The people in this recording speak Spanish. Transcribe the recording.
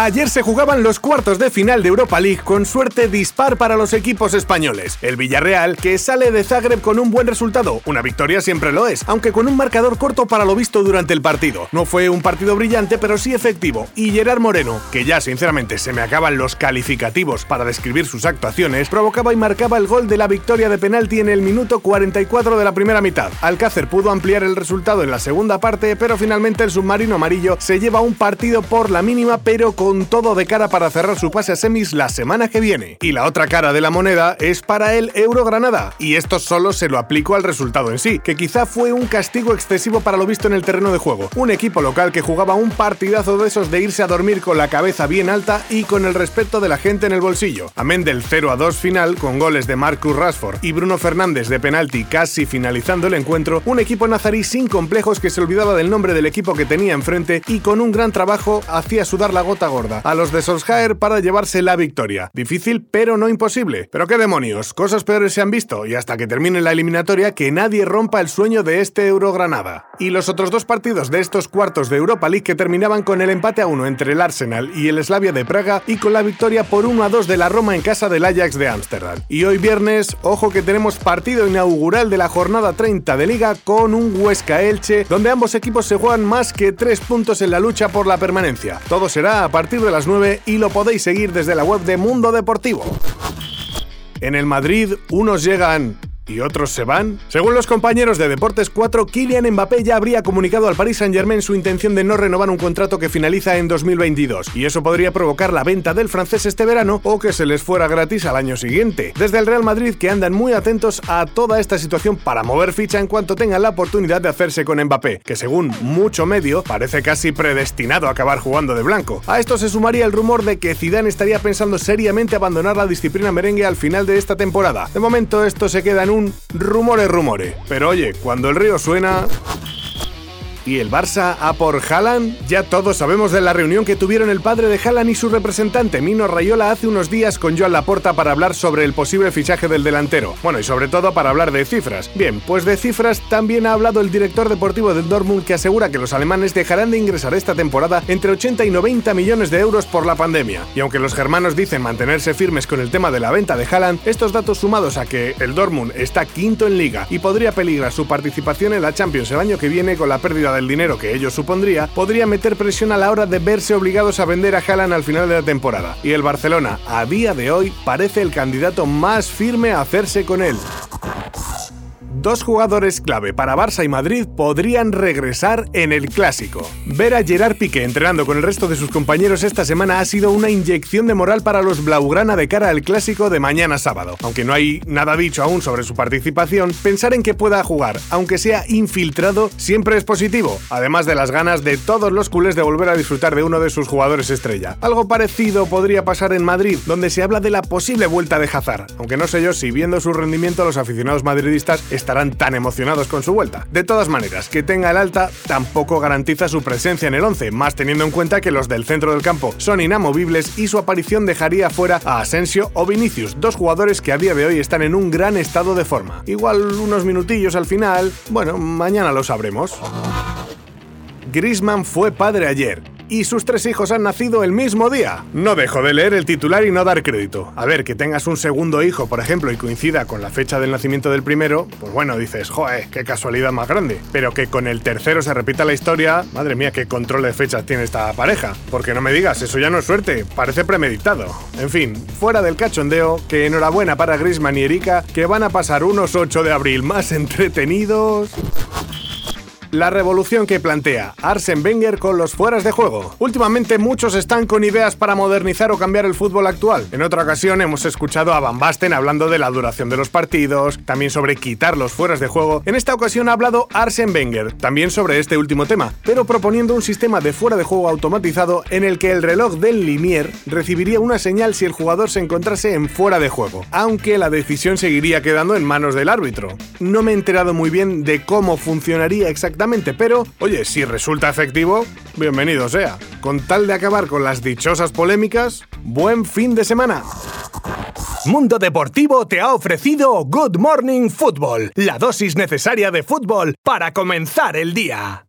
Ayer se jugaban los cuartos de final de Europa League con suerte dispar para los equipos españoles. El Villarreal, que sale de Zagreb con un buen resultado, una victoria siempre lo es, aunque con un marcador corto para lo visto durante el partido. No fue un partido brillante, pero sí efectivo. Y Gerard Moreno, que ya sinceramente se me acaban los calificativos para describir sus actuaciones, provocaba y marcaba el gol de la victoria de penalti en el minuto 44 de la primera mitad. Alcácer pudo ampliar el resultado en la segunda parte, pero finalmente el submarino amarillo se lleva un partido por la mínima, pero con con todo de cara para cerrar su pase a semis la semana que viene. Y la otra cara de la moneda es para el Euro Granada, y esto solo se lo aplico al resultado en sí, que quizá fue un castigo excesivo para lo visto en el terreno de juego. Un equipo local que jugaba un partidazo de esos de irse a dormir con la cabeza bien alta y con el respeto de la gente en el bolsillo. Amén del 0 a 2 final, con goles de Marcus Rashford y Bruno Fernández de penalti casi finalizando el encuentro, un equipo nazarí sin complejos que se olvidaba del nombre del equipo que tenía enfrente y con un gran trabajo hacía sudar la gota a los de Solskjaer para llevarse la victoria. Difícil, pero no imposible. Pero qué demonios, cosas peores se han visto y hasta que termine la eliminatoria que nadie rompa el sueño de este Eurogranada. Y los otros dos partidos de estos cuartos de Europa League que terminaban con el empate a uno entre el Arsenal y el Slavia de Praga y con la victoria por 1 a 2 de la Roma en casa del Ajax de Ámsterdam. Y hoy viernes, ojo que tenemos partido inaugural de la jornada 30 de liga con un Huesca Elche, donde ambos equipos se juegan más que tres puntos en la lucha por la permanencia. Todo será a partir de las 9 y lo podéis seguir desde la web de Mundo Deportivo. En el Madrid, unos llegan y otros se van? Según los compañeros de Deportes 4, Kylian Mbappé ya habría comunicado al Paris Saint-Germain su intención de no renovar un contrato que finaliza en 2022, y eso podría provocar la venta del francés este verano o que se les fuera gratis al año siguiente. Desde el Real Madrid que andan muy atentos a toda esta situación para mover ficha en cuanto tengan la oportunidad de hacerse con Mbappé, que según mucho medio parece casi predestinado a acabar jugando de blanco. A esto se sumaría el rumor de que Zidane estaría pensando seriamente abandonar la disciplina merengue al final de esta temporada. De momento esto se queda en un rumores, rumores. Pero oye, cuando el río suena y el Barça a por Haaland? Ya todos sabemos de la reunión que tuvieron el padre de Haaland y su representante Mino Rayola hace unos días con Joan Laporta para hablar sobre el posible fichaje del delantero. Bueno, y sobre todo para hablar de cifras. Bien, pues de cifras también ha hablado el director deportivo del Dortmund que asegura que los alemanes dejarán de ingresar esta temporada entre 80 y 90 millones de euros por la pandemia. Y aunque los germanos dicen mantenerse firmes con el tema de la venta de Haaland, estos datos sumados a que el Dortmund está quinto en liga y podría peligrar su participación en la Champions el año que viene con la pérdida de el dinero que ello supondría, podría meter presión a la hora de verse obligados a vender a Haaland al final de la temporada. Y el Barcelona, a día de hoy, parece el candidato más firme a hacerse con él. Dos jugadores clave para Barça y Madrid podrían regresar en el clásico. Ver a Gerard Piqué entrenando con el resto de sus compañeros esta semana ha sido una inyección de moral para los Blaugrana de cara al clásico de mañana sábado. Aunque no hay nada dicho aún sobre su participación, pensar en que pueda jugar, aunque sea infiltrado, siempre es positivo, además de las ganas de todos los culés de volver a disfrutar de uno de sus jugadores estrella. Algo parecido podría pasar en Madrid, donde se habla de la posible vuelta de Hazard, aunque no sé yo si viendo su rendimiento los aficionados madridistas estarán tan emocionados con su vuelta. De todas maneras, que tenga el alta tampoco garantiza su presencia en el 11, más teniendo en cuenta que los del centro del campo son inamovibles y su aparición dejaría fuera a Asensio o Vinicius, dos jugadores que a día de hoy están en un gran estado de forma. Igual unos minutillos al final, bueno, mañana lo sabremos. Grisman fue padre ayer y sus tres hijos han nacido el mismo día. No dejo de leer el titular y no dar crédito. A ver, que tengas un segundo hijo, por ejemplo, y coincida con la fecha del nacimiento del primero, pues bueno, dices, joder, qué casualidad más grande. Pero que con el tercero se repita la historia, madre mía, qué control de fechas tiene esta pareja. Porque no me digas, eso ya no es suerte, parece premeditado. En fin, fuera del cachondeo, que enhorabuena para Grisman y Erika, que van a pasar unos 8 de abril más entretenidos. La revolución que plantea Arsen Wenger con los fueras de juego. Últimamente muchos están con ideas para modernizar o cambiar el fútbol actual. En otra ocasión hemos escuchado a Van Basten hablando de la duración de los partidos, también sobre quitar los fueras de juego. En esta ocasión ha hablado Arsen Wenger, también sobre este último tema, pero proponiendo un sistema de fuera de juego automatizado en el que el reloj del limier recibiría una señal si el jugador se encontrase en fuera de juego, aunque la decisión seguiría quedando en manos del árbitro. No me he enterado muy bien de cómo funcionaría pero oye, si resulta efectivo, bienvenido sea. Con tal de acabar con las dichosas polémicas, buen fin de semana. Mundo Deportivo te ha ofrecido Good Morning Football, la dosis necesaria de fútbol para comenzar el día.